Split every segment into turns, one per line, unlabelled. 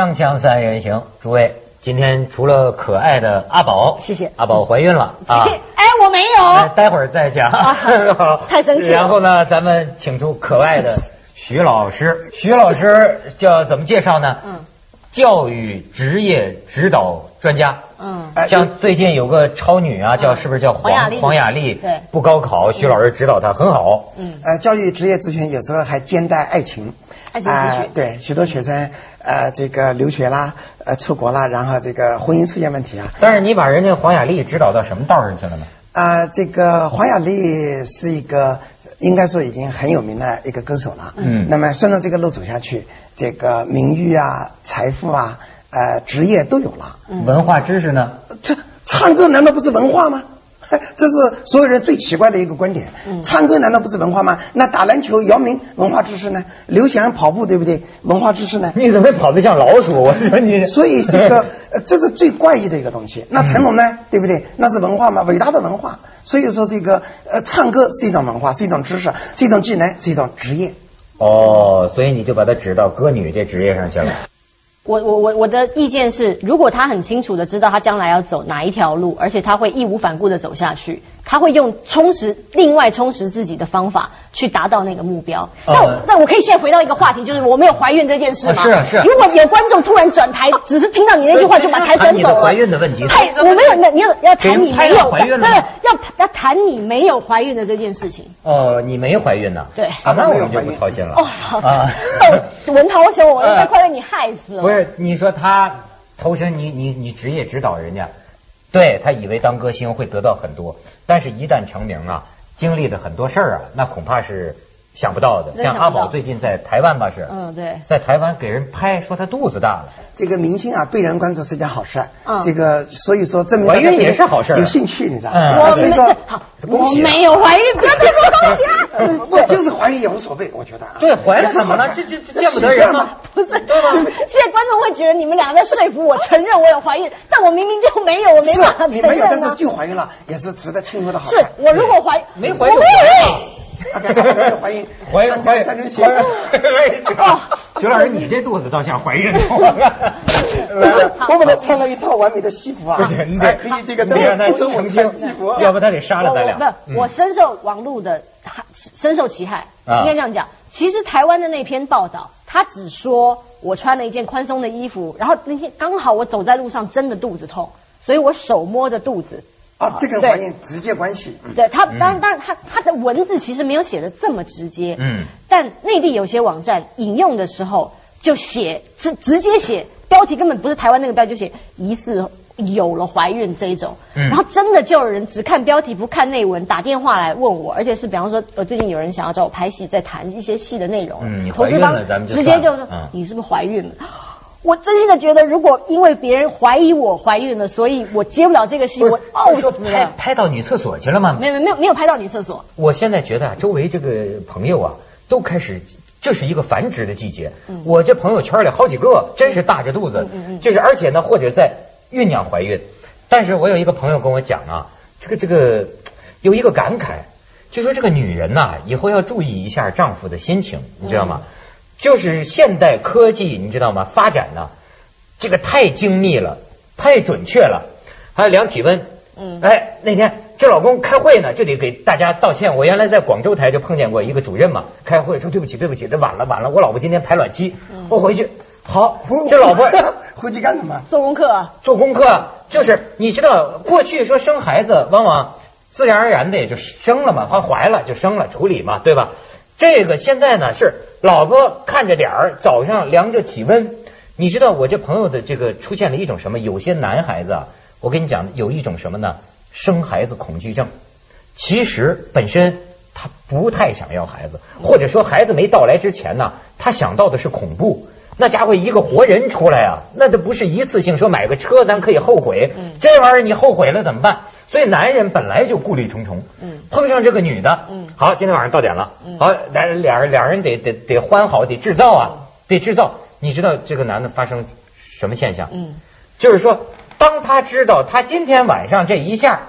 锵锵三人行，诸位，今天除了可爱的阿宝，
谢谢
阿宝怀孕了啊。
哎，我没
哎
有。
待会儿再讲。
啊 太生气了
然后呢，咱们请出可爱的徐老师。徐老师叫怎么介绍呢？
嗯
教育职业指导专家。
嗯，
哎
像最近有个超女啊，叫是不是叫
黄
黄雅莉？
对
不高考，徐老师指导她很好。
嗯，
呃，教育职业咨询有时候还兼带爱情，
爱情咨询
呃对，许多学生呃这个留学啦，呃出国啦，然后这个婚姻出现问题啊，
但是你把人家黄雅莉指导到什么道上去了呢？
啊、这个黄雅莉是一个应该说已经很有名的一个歌手了。
嗯
那么顺着这个路走下去，这个名誉啊、财富啊、呃职业都有了。
文化知识呢？
这唱歌难道不是文化吗？这是所有人最奇怪的一个观点。
嗯
唱歌难道不是文化吗？那打篮球、姚明文化知识呢？刘翔跑步对不对？文化知识呢？
你怎么跑得像老鼠？我说你，
所以这个 呃，这是最怪异的一个东西。那成龙呢，对不对？那是文化吗？伟大的文化。所以说这个呃，唱歌是一种文化，是一种知识，是一种技能，是一种职业。
哦，所以你就把它指到歌女这职业上去了。
我我我我的意见是，如果他很清楚的知道他将来要走哪一条路，而且他会义无反顾的走下去，他会用充实另外充实自己的方法去达到那个目标。那我那我可以现在回到一个话题，就是我没有怀孕这件事吗？
啊是啊是啊
如果有观众突然转台，只是听到你那句话就把台转走了，
怀孕的问题
太我没有，那你要要谈你没有
怀孕了
不是要要谈你没有怀孕的这件事情。
哦，你没怀孕呢？
对
啊，那我们就不操心了。
哦，好，
啊，
哦，文涛我想，我
哎
快被你害死了。
不是，你说他投身你你你职业指导人家，对他以为当歌星会得到很多，但是一旦成名啊，经历的很多事儿啊，那恐怕是想不到的。像阿宝最近在台湾吧是，
嗯，对。
在台湾给人拍说他肚子大了。
这个明星啊，被人关注是件好事。
嗯
这个所以说证明
怀孕也是好事啊
有兴趣，你知道
嗯
吗？
我没
所以说
好，
恭喜
没有怀孕，不要再说恭喜啊！
我就是怀孕也无所谓，我觉得啊。
对，怀了怎么了？这这这见不得人吗？
不是，现在观众会觉得你们两个在说服我承认我有怀孕，但我明明就没有，我没办法承
是你没有，但是。就怀孕了，也是值得庆祝的好事。
是我如果怀
没怀就
我没有孕。
怀孕，
怀孕怀孕
三人行。
徐老师，你这肚子倒像怀孕的。
我给他穿了一套完美的西服啊，
不行，你
哎
得
可以这个
你让他澄清
穿西服，
要不他得杀了咱俩。
我不我深受网络的深受其害，
啊
应该这样讲。其实台湾的那篇报道，他只说我穿了一件宽松的衣服，然后那天刚好我走在路上真的肚子痛，所以我手摸着肚子。
啊，这跟
对。
怀孕直接关系。嗯。
对他，
嗯
当然，当然，他他的文字其实没有写的这么直接，
嗯，
但内地有些网站引用的时候就写直直接写标题根本不是台湾那个标题，就写疑似有了怀孕这一种，
嗯。
然后真的就有人只看标题不看内文，打电话来问我，而且是比方说，呃，最近有人想要找我拍戏，在谈一些戏的内容，
嗯你怀孕
投资方
了咱们就
直接就说、
嗯。
你是不是怀孕了？我真心的觉得，如果因为别人怀疑我怀孕了，所以我接不了这个戏，我
不是说
呕死了。
拍拍到女厕所去了吗？
没有没有没有拍到女厕所，
我现在觉得啊，周围这个朋友啊，都开始。这是一个繁殖的季节，
嗯
我这朋友圈里好几个真是大着肚子，
嗯嗯嗯
就是而且呢，或者在酝酿怀孕。但是我有一个朋友跟我讲啊，这个这个有一个感慨，就说这个女人呐、以后要注意一下丈夫的心情，你知道吗？就是现代科技，你知道吗？发展呢，这个太精密了，太准确了，还有量体温。
嗯
哎，那天这老公开会呢，就得给大家道歉。我原来在广州台就碰见过一个主任嘛，开会说对不起对不起，这晚了晚了，我老婆今天排卵期，我回去好，这老婆
回去干什么？
做功课啊。
做功课，就是你知道，过去说生孩子，往往自然而然的也就生了嘛，她怀了就生了，处理嘛，对吧？这个现在呢是老婆看着点儿，早上量着体温。你知道我这朋友的这个出现了一种什么？有些男孩子啊，我跟你讲，有一种什么呢？生孩子恐惧症。其实本身他不太想要孩子，或者说孩子没到来之前呢，他想到的是恐怖。那家伙一个活人出来啊，那都不是一次性说买个车咱可以后悔，
嗯
这玩意儿你后悔了怎么办？所以男人本来就顾虑重重，
嗯
碰上这个女的，
嗯
好，今天晚上到点了，
嗯
好，俩俩俩人得得得欢好，得制造啊，得制造。你知道这个男的发生什么现象？
嗯
就是说，当他知道他今天晚上这一下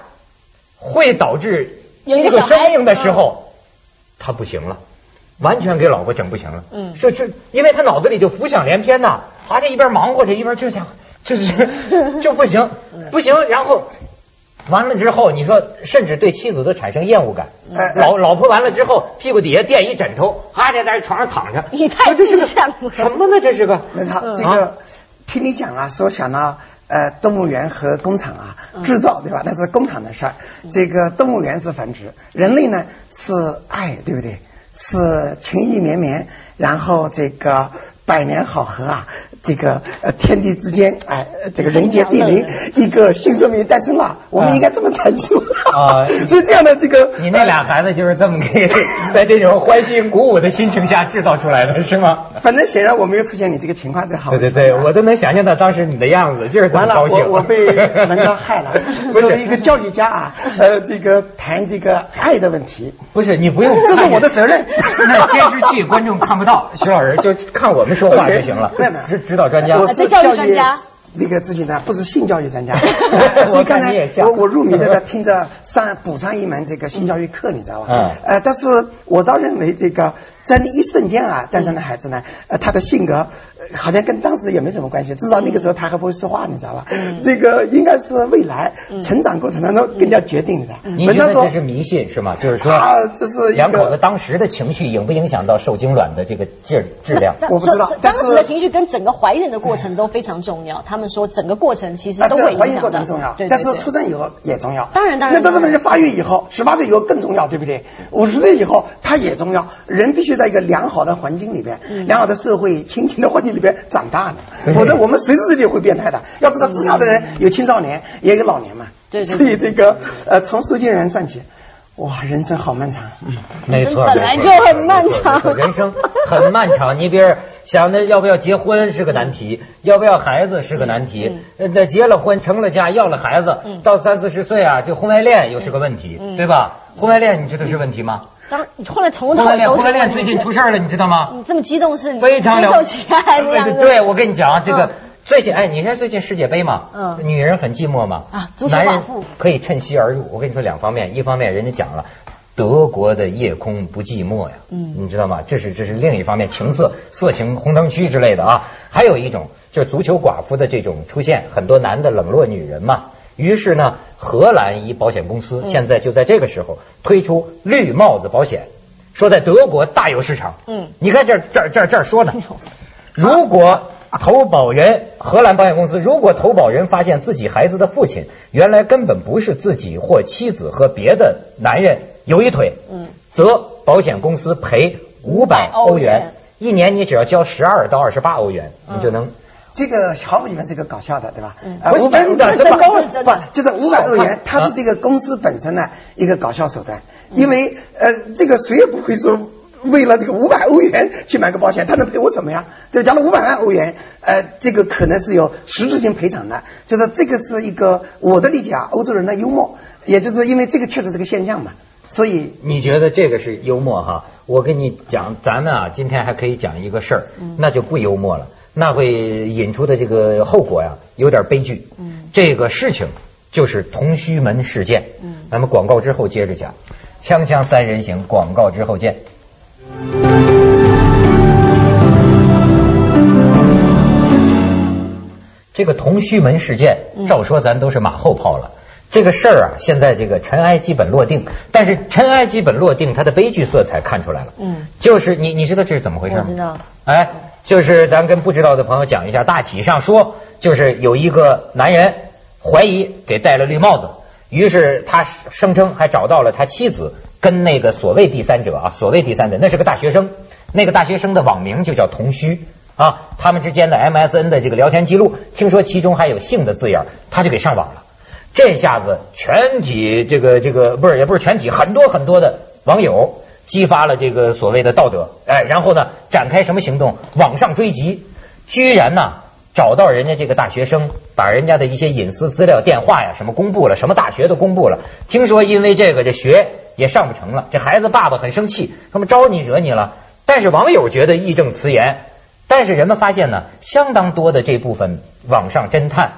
会导致这
个
生命的时候，他不行了。完全给老婆整不行了，
嗯
说这，因为他脑子里就浮想联翩呐。好这一边忙活着一边就想就是就不行 不行，然后。完了之后，你说甚至对妻子都产生厌恶感。
哎
老老婆完了之后，屁股底下垫一枕头，哈在在床上躺着。
你太
这是个什么呢？这是个
那他这
啊
个听你讲啊，说想到呃动物园和工厂啊
嗯
制造对吧？那是工厂的事儿。这个动物园是繁殖，人类呢是爱，对不对？是情意绵绵，然后这个百年好合啊，这个呃天地之间哎、呃这个人杰地灵，一个新生命诞生了，我们应该这么阐述
啊
是这样的这个
你那俩孩子就是这么给 在这种欢欣鼓舞的心情下制造出来的，是吗？
反正显然我没有出现你这个情况，最好。
对对对，我都能想象到当时你的样子，就是这么
完了，
高兴。
我我被 文章害了。作为一个教育家啊，呃，这个谈这个爱的问题，
不是你不用，
这是我的责任
那监视器观众看不到，徐老师就看我们说话就行了。指指导专家
我。是
教育专家
那个咨询的，不是性教育专家。
我
所以刚才我我入迷的在听着上补上一门这个性教育课，你知道吧？
嗯
呃，但是我倒认为这个在那一瞬间啊，诞生的孩子呢，呃，他的性格呃好像跟当时也没什么关系，至少那个时候他还不会说话，你知道吧？这个应该是未来成长过程当中更加决定的。
你
文章说
觉得这是迷信是吗？就是说，
啊这是
两口子当时的情绪影不影响到受精卵的这个质质量？
我不知道但是
当时的情绪跟整个怀孕的过程都非常重要。他们说整个过程其实
啊，
都
会怀孕过程重要，
对对
但是出生以后也重要。
当然当然
那到这么
当然
发育以后，十八岁以后更重要，对不对？五十岁以后它也重要。人必须在一个良好的环境里边，
嗯
良好的社会、亲情的环境里边长大的，否则我们随时随地会变态的。要知道，自杀的人有青少年，也有老年嘛。
对对
所以这个呃，从收件人算起，哇，人生好漫长。嗯。
没错，
本来就很漫长
人生很漫长。你比如想着要不要结婚是个难题，要不要孩子是个难题。呃那结了婚成了家要了孩子，到三四十岁啊，就婚外恋又是个问题，对吧？婚外恋你知道是问题吗？
当后来从头
婚外恋，
都是问题
婚外恋最近出事儿了，你知道吗？
你这么激动是
非常了
深受其害这样子。
对，我跟你讲啊，这个
嗯
最近哎，你看最近世界杯嘛，
嗯
女人很寂寞嘛，
啊足球
男人
寡妇
可以趁虚而入。我跟你说两方面，一方面人家讲了。德国的夜空不寂寞呀，
嗯
你知道吗？这是这是另一方面，情色、色情红灯区之类的啊。还有一种就是足球寡妇的这种出现，很多男的冷落女人嘛。于是呢，荷兰一保险公司
嗯。
现在就在这个时候推出绿帽子保险，说在德国大有市场。
嗯。
你看这儿这儿这儿这儿说呢，如果投保人荷兰保险公司，如果投保人发现自己孩子的父亲原来根本不是自己或妻子和别的男人有一腿，
嗯，
则保险公司赔五百
500欧元，
一年你只要交十二到二十八欧元，
嗯
你就能。
这个毫无疑问是个搞笑的，对吧？
不是
500欧元
真的
不
是
不，就是五百欧元，它
啊。
是这个公司本身的一个搞笑手段，
嗯。
因为呃，这个谁也不会说。为了这个五百欧元去买个保险，他能赔我什么呀？对吧，假如五百万欧元，呃，这个可能是有实质性赔偿的，就是这个是一个我的理解啊，欧洲人的幽默，也就是说因为这个确实是个现象嘛，所以
你觉得这个是幽默哈？我跟你讲，咱们啊，今天还可以讲一个事儿，那就不幽默了，那会引出的这个后果呀，有点悲剧。
嗯
这个事情就是同须门事件。
嗯
咱们广告之后接着讲，锵锵三人行，广告之后见。这个同须门事件，
嗯
照说咱都是马后炮了。这个事儿啊，现在这个尘埃基本落定，但是尘埃基本落定，它的悲剧色彩看出来了。
嗯，
就是你你知道这是怎么回事吗？
我知道。
哎，就是咱跟不知道的朋友讲一下，大体上说，就是有一个男人怀疑给戴了绿帽子，于是他声称还找到了他妻子，跟那个所谓第三者啊，所谓第三者，那是个大学生，那个大学生的网名就叫童虚啊，他们之间的 MSN 的这个聊天记录，听说其中还有性的字眼，他就给上网了。这下子全体这个这个不是也不是全体，很多很多的网友激发了这个所谓的道德，哎，然后呢展开什么行动？网上追击，居然呢找到人家这个大学生，把人家的一些隐私资料、电话呀什么公布了，什么大学都公布了。听说因为这个这学也上不成了，这孩子爸爸很生气，他们招你惹你了。但是网友觉得义正辞严，但是人们发现呢，相当多的这部分网上侦探。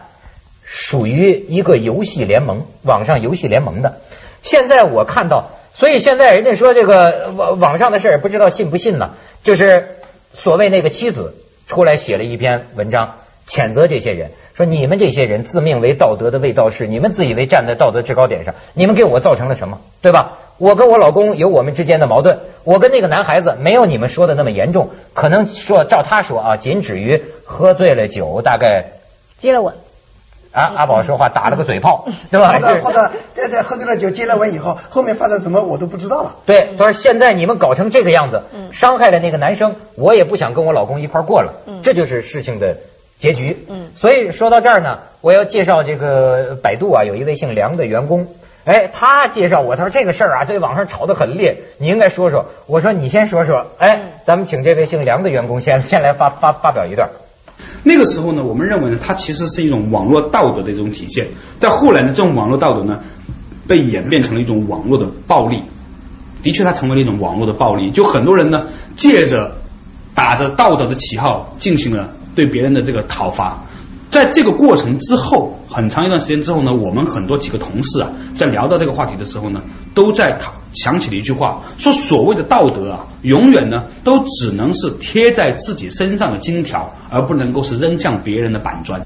属于一个游戏联盟，网上游戏联盟的。现在我看到，所以现在人家说这个网网上的事儿，不知道信不信呢？就是所谓那个妻子出来写了一篇文章，谴责这些人，说你们这些人自命为道德的卫道士，你们自以为站在道德制高点上，你们给我造成了什么，对吧？我跟我老公有我们之间的矛盾，我跟那个男孩子没有你们说的那么严重，可能说照他说啊，仅止于喝醉了酒，大概
接了吻。
啊，阿宝说话打了个嘴炮，对吧？
或者或者在在喝醉了酒接了吻以后，后面发生什么我都不知道了。
对，他说现在你们搞成这个样子，伤害了那个男生，我也不想跟我老公一块过了，这就是事情的结局。嗯，所以说到这儿呢，我要介绍这个百度啊，有一位姓梁的员工，哎，他介绍我，他说这个事儿啊，在网上吵得很烈，你应该说说。我说你先说说，哎，咱们请这位姓梁的员工先先来发发发表一段。
那个时候呢，我们认为呢，它其实是一种网络道德的一种体现。在后来呢，这种网络道德呢，被演变成了一种网络的暴力。的确，它成为了一种网络的暴力。就很多人呢，借着打着道德的旗号，进行了对别人的这个讨伐。在这个过程之后，很长一段时间之后呢，我们很多几个同事啊，在聊到这个话题的时候呢，都在讨想起了一句话，说所谓的道德啊，永远呢都只能是贴在自己身上的金条，而不能够是扔向别人的板砖。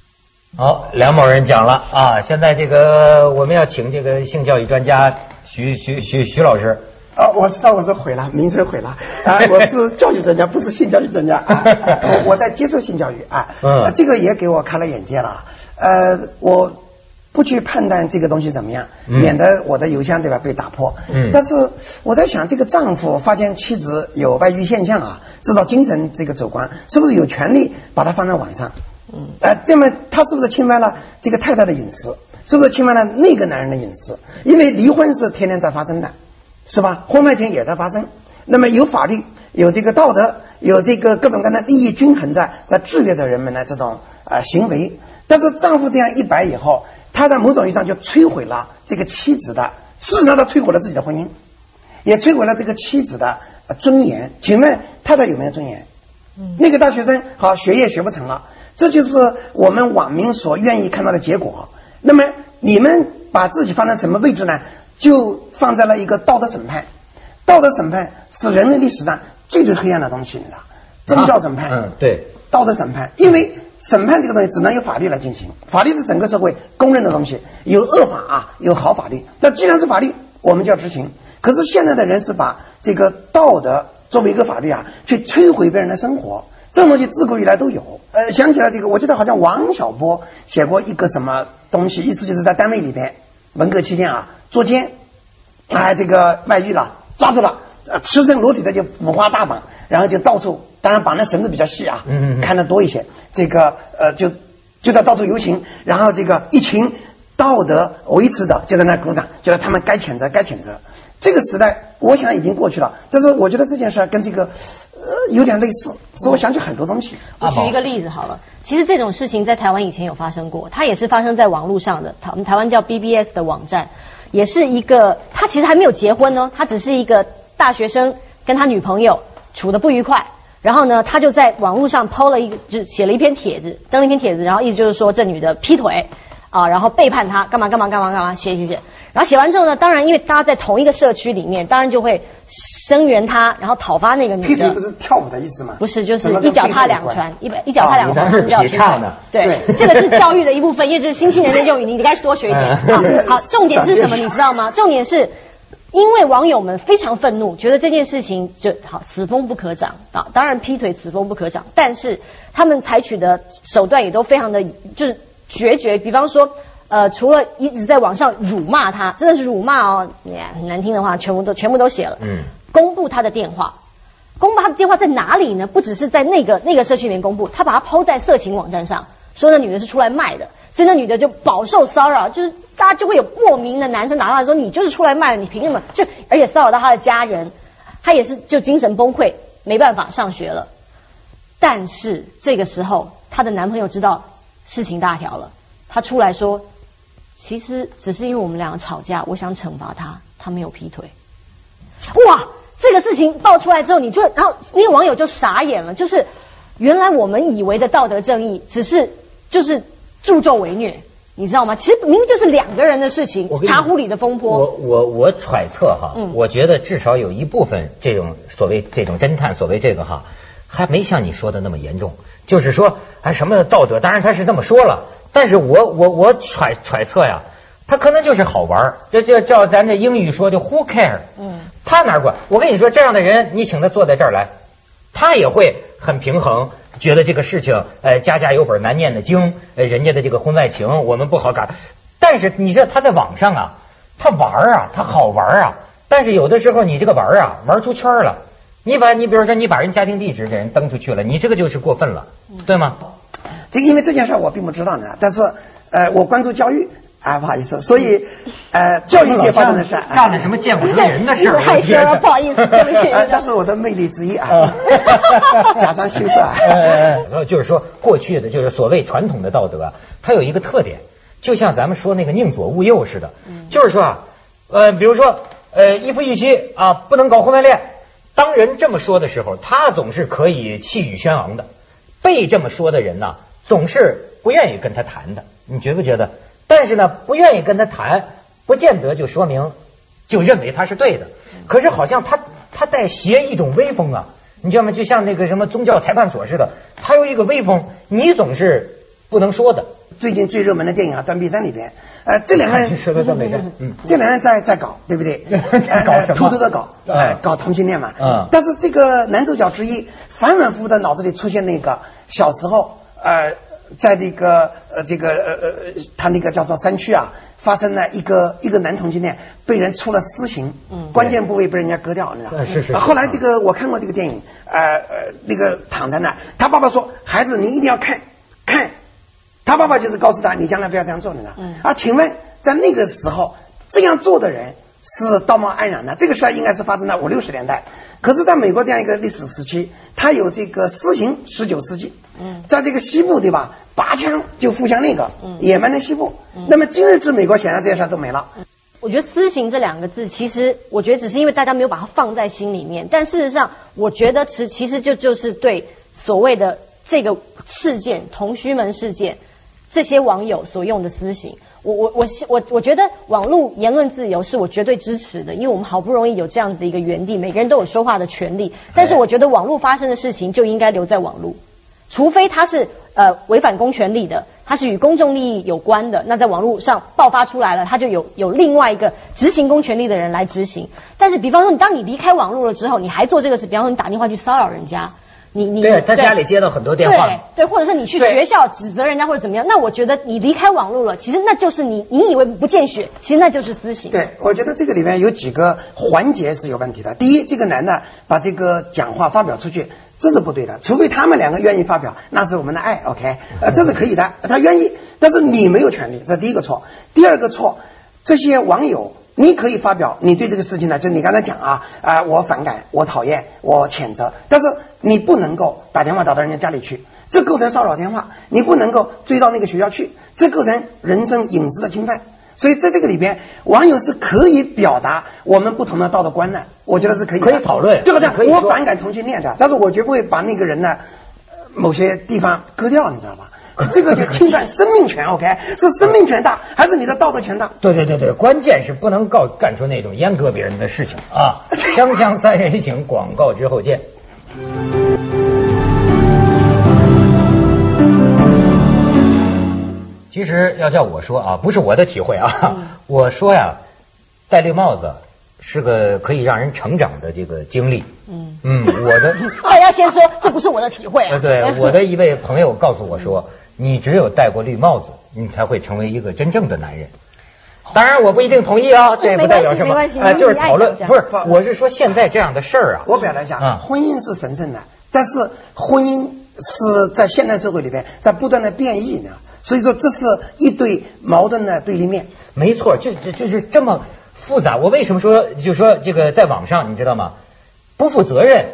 好，梁某人讲了啊，现在这个我们要请这个性教育专家徐徐徐徐老师。
哦，我知道我是毁了，名声毁了啊！我是教育专家，不是性教育专家啊！我 我在接受性教育啊，嗯，这个也给我开了眼界了。呃，我不去判断这个东西怎么样，免得我的邮箱对吧被打破。嗯，但是我在想，这个丈夫发现妻子有外遇现象啊，知道精神这个走光，是不是有权利把它放在网上？嗯，呃，这么他是不是侵犯了这个太太的隐私？是不是侵犯了那个男人的隐私？因为离婚是天天在发生的。是吧？婚外情也在发生。那么有法律，有这个道德，有这个各种各样的利益均衡在在制约着人们的这种呃行为。但是丈夫这样一摆以后，他在某种意义上就摧毁了这个妻子的，事实上他摧毁了自己的婚姻，也摧毁了这个妻子的尊严。请问太太有没有尊严？嗯。那个大学生好学业学不成了，这就是我们网民所愿意看到的结果。那么你们把自己放在什么位置呢？就放在了一个道德审判，道德审判是人类历史上最最黑暗的东西，你知道？宗教审判，
嗯，对，
道德审判，因为审判这个东西只能由法律来进行，法律是整个社会公认的东西，有恶法啊，有好法律。那既然是法律，我们就要执行。可是现在的人是把这个道德作为一个法律啊，去摧毁别人的生活，这种东西自古以来都有。呃，想起来这个，我记得好像王小波写过一个什么东西，意思就是在单位里边，文革期间啊。捉奸，啊，这个卖玉了，抓住了，赤身裸体的就五花大绑，然后就到处，当然绑的绳子比较细啊，嗯嗯，看的多一些，这个呃就就在到处游行，然后这个一群道德维持者就在那鼓掌，觉得他们该谴责该谴责。这个时代我想已经过去了，但是我觉得这件事跟这个呃有点类似，使我想起很多东西。
我举一个例子好了，其实这种事情在台湾以前有发生过，它也是发生在网络上的，台台湾叫 BBS 的网站。也是一个，他其实还没有结婚呢，他只是一个大学生，跟他女朋友处的不愉快，然后呢，他就在网络上抛了一个，就写了一篇帖子，登了一篇帖子，然后意思就是说这女的劈腿啊，然后背叛他，干嘛干嘛干嘛干嘛，写写写。然后写完之后呢，当然因为大家在同一个社区里面，当然就会声援他，然后讨伐那个女的。
劈腿不是跳舞的意思吗？
不是，就是一脚踏两船，一一脚踏两船，
是劈叉的。
对，这个是教育的一部分，因为这是新青年的用语，你你该多学一点。好，重点是什么？你知道吗？重点是因为网友们非常愤怒，觉得这件事情就好，此风不可长啊。当然劈腿此风不可长，但是他们采取的手段也都非常的就是决绝，比方说。呃，除了一直在网上辱骂他，真的是辱骂哦，很难听的话，全部都全部都写了。嗯，公布他的电话，公布他的电话在哪里呢？不只是在那个那个社区里面公布，他把它抛在色情网站上，说那女的是出来卖的，所以那女的就饱受骚扰，就是大家就会有莫名的男生打电话说你就是出来卖的，你凭什么？就而且骚扰到他的家人，他也是就精神崩溃，没办法上学了。但是这个时候，她的男朋友知道事情大条了，他出来说。其实只是因为我们两个吵架，我想惩罚他，他没有劈腿。哇，这个事情爆出来之后，你就然后那个网友就傻眼了，就是原来我们以为的道德正义，只是就是助纣为虐，你知道吗？其实明明就是两个人的事情，茶壶里的风波。
我我我揣测哈，我觉得至少有一部分这种所谓这种侦探，所谓这个哈，还没像你说的那么严重。就是说啊什么道德，当然他是这么说了，但是我我我揣揣测呀，他可能就是好玩儿，这这照咱这英语说就 who care，
嗯，
他哪管？我跟你说，这样的人，你请他坐在这儿来，他也会很平衡，觉得这个事情，呃，家家有本难念的经，呃，人家的这个婚外情我们不好搞。但是你知道他在网上啊，他玩儿啊，他好玩儿啊，但是有的时候你这个玩儿啊，玩出圈了。你把你比如说你把人家庭地址给人登出去了，你这个就是过分了，对吗？
这因为这件事我并不知道呢，但是呃，我关注教育啊，不好意思，所以呃，教育界发生的事
干了什么见不得人的事儿？
害羞了，不好意思，对不起。
呃，那是我的魅力之一啊，假装羞涩啊。
呃，就是说过去的就是所谓传统的道德啊，它有一个特点，就像咱们说那个宁左勿右似的，就是说啊，呃，比如说呃，一夫一妻啊，不能搞婚外恋。当人这么说的时候，他总是可以气宇轩昂的；被这么说的人呢，总是不愿意跟他谈的。你觉不觉得？但是呢，不愿意跟他谈，不见得就说明就认为他是对的。可是好像他他带携一种威风啊，你知道吗？就像那个什么宗教裁判所似的，他有一个威风，你总是不能说的。
最近最热门的电影啊，《断臂山》里边，呃，这两个人
说的断臂山，嗯，
这两个人在在搞，对不对？
在搞什么？
偷偷的搞，呃，搞同性恋嘛。
嗯。
但是这个男主角之一反反复复的脑子里出现那个小时候，呃，在这个呃这个呃呃他那个叫做山区啊，发生了一个一个男同性恋被人出了私刑，
嗯
关键部位被人家割掉，你知道吗？
是是。
后来这个我看过这个电影，呃呃，那个躺在那儿，他爸爸说：“孩子，你一定要看看。”他爸爸就是告诉他，你将来不要这样做，你知道？
嗯
啊，请问在那个时候这样做的人是道貌岸然的，这个事儿应该是发生在五六十年代。可是，在美国这样一个历史时期，它有这个私刑，十九世纪，
嗯
在这个西部对吧？拔枪就互相那个
嗯
野蛮的西部。那么今日之美国，显然这些事儿都没了。
我觉得“私刑”这两个字，其实我觉得只是因为大家没有把它放在心里面，但事实上，我觉得其其实就就是对所谓的这个事件——同须门事件，这些网友所用的私刑。我我我我我觉得网络言论自由是我绝对支持的，因为我们好不容易有这样子的一个园地，每个人都有说话的权利。但是我觉得网络发生的事情就应该留在网络。除非它是呃违反公权力的，它是与公众利益有关的，那在网络上爆发出来了，它就有有另外一个执行公权力的人来执行。但是，比方说你当你离开网络了之后，你还做这个事，比方说你打电话去骚扰人家，你你
对他家里接到很多电话
对，对，或者是你去学校指责人家或者怎么样，那我觉得你离开网络了，其实那就是你你以为不见血，其实那就是私刑。
对，我觉得这个里面有几个环节是有问题的。第一，这个男的把这个讲话发表出去，这是不对的，除非他们两个愿意发表，那是我们的爱，OK，呃，这是可以的，他愿意，但是你没有权利，这是第一个错。第二个错，这些网友。你可以发表你对这个事情呢，就你刚才讲啊啊、我反感，我讨厌，我谴责，但是你不能够打电话打到人家家里去，这构成骚扰电话，你不能够追到那个学校去，这构成人身隐私的侵犯。所以在这个里边，网友是可以表达我们不同的道德观的，我觉得是可以
可以讨论
就好像
可以
我反感同性恋的，但是我绝不会把那个人呢呃某些地方割掉，你知道吧？这个就 侵犯生命权，OK？是生命权大，还是你的道德权大？
对对对对，关键是不能告干出那种阉割别人的事情啊！锵锵三人行，广告之后见。其实要叫我说啊，不是我的体会啊，我说呀，戴绿帽子是个可以让人成长的这个经历。
嗯
嗯，我的
大家先说，这不是我的体会啊。
呃，对，我的一位朋友告诉我说，你只有戴过绿帽子，你才会成为一个真正的男人。当然，我不一定同意啊，这也不代表什么，
没关系没
呃，
关系
就是讨论，不是，我是说现在这样的事儿啊，
我表达一下，
嗯
婚姻是神圣的，但是婚姻是在现代社会里边在不断的变异呢，所以说这是一对矛盾的对立面。
没错，就就就是这么复杂。我为什么说，就说这个在网上，你知道吗？不负责任，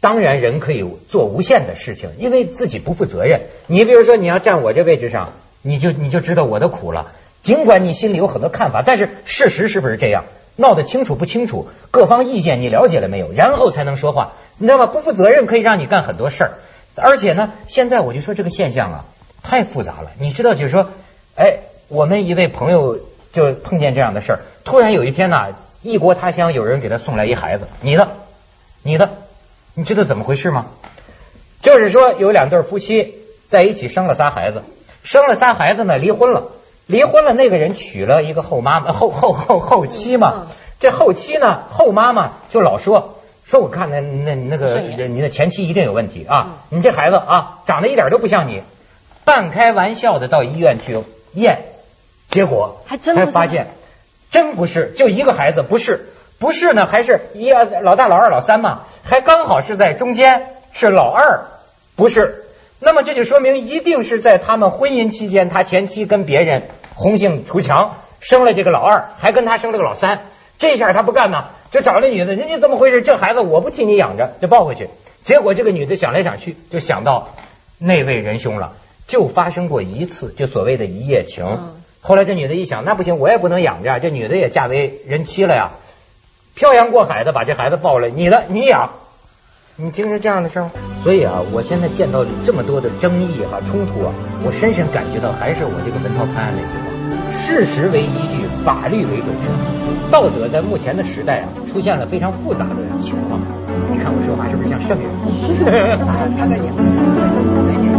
当然人可以做无限的事情，因为自己不负责任。你比如说，你要站我这位置上，你就你就知道我的苦了。尽管你心里有很多看法，但是事实是不是这样？闹得清楚不清楚，各方意见你了解了没有？然后才能说话，你知道吗？不负责任可以让你干很多事儿，而且呢，现在我就说这个现象啊，太复杂了。你知道，就是说，哎，我们一位朋友就碰见这样的事儿，突然有一天呢，异国他乡有人给他送来一孩子，你的，你的，你知道怎么回事吗？就是说有两对夫妻在一起生了仨孩子，生了仨孩子呢，离婚了，离婚了，那个人娶了一个后妈妈后后后后妻嘛。
嗯，
这后妻呢，后妈妈就老说。说我看那那那个你的前妻一定有问题啊！你这孩子啊，长得一点都不像你，半开玩笑的到医院去验，结果
还真
发现真不是，就一个孩子，不是不是呢，还是一老大、老二、老三嘛，还刚好是在中间，是老二，不是。那么这就说明一定是在他们婚姻期间，他前妻跟别人红杏出墙，生了这个老二，还跟他生了个老三。这下他不干呢，就找那女的，人家怎么回事？这孩子我不替你养着，就抱回去。结果这个女的想来想去，就想到那位仁兄了，就发生过一次，就所谓的一夜情。
嗯
后来这女的一想，那不行，我也不能养着，这女的也嫁为人妻了呀，漂洋过海的把这孩子抱来，你的你养，你听说这样的事儿吗？所以啊，我现在见到这么多的争议哈、冲突啊，我深深感觉到还是我这个文涛判案那句话：事实为依据，法律为准绳。道德在目前的时代啊，出现了非常复杂的情况。你看我说话是不是像圣人？
啊，他在演。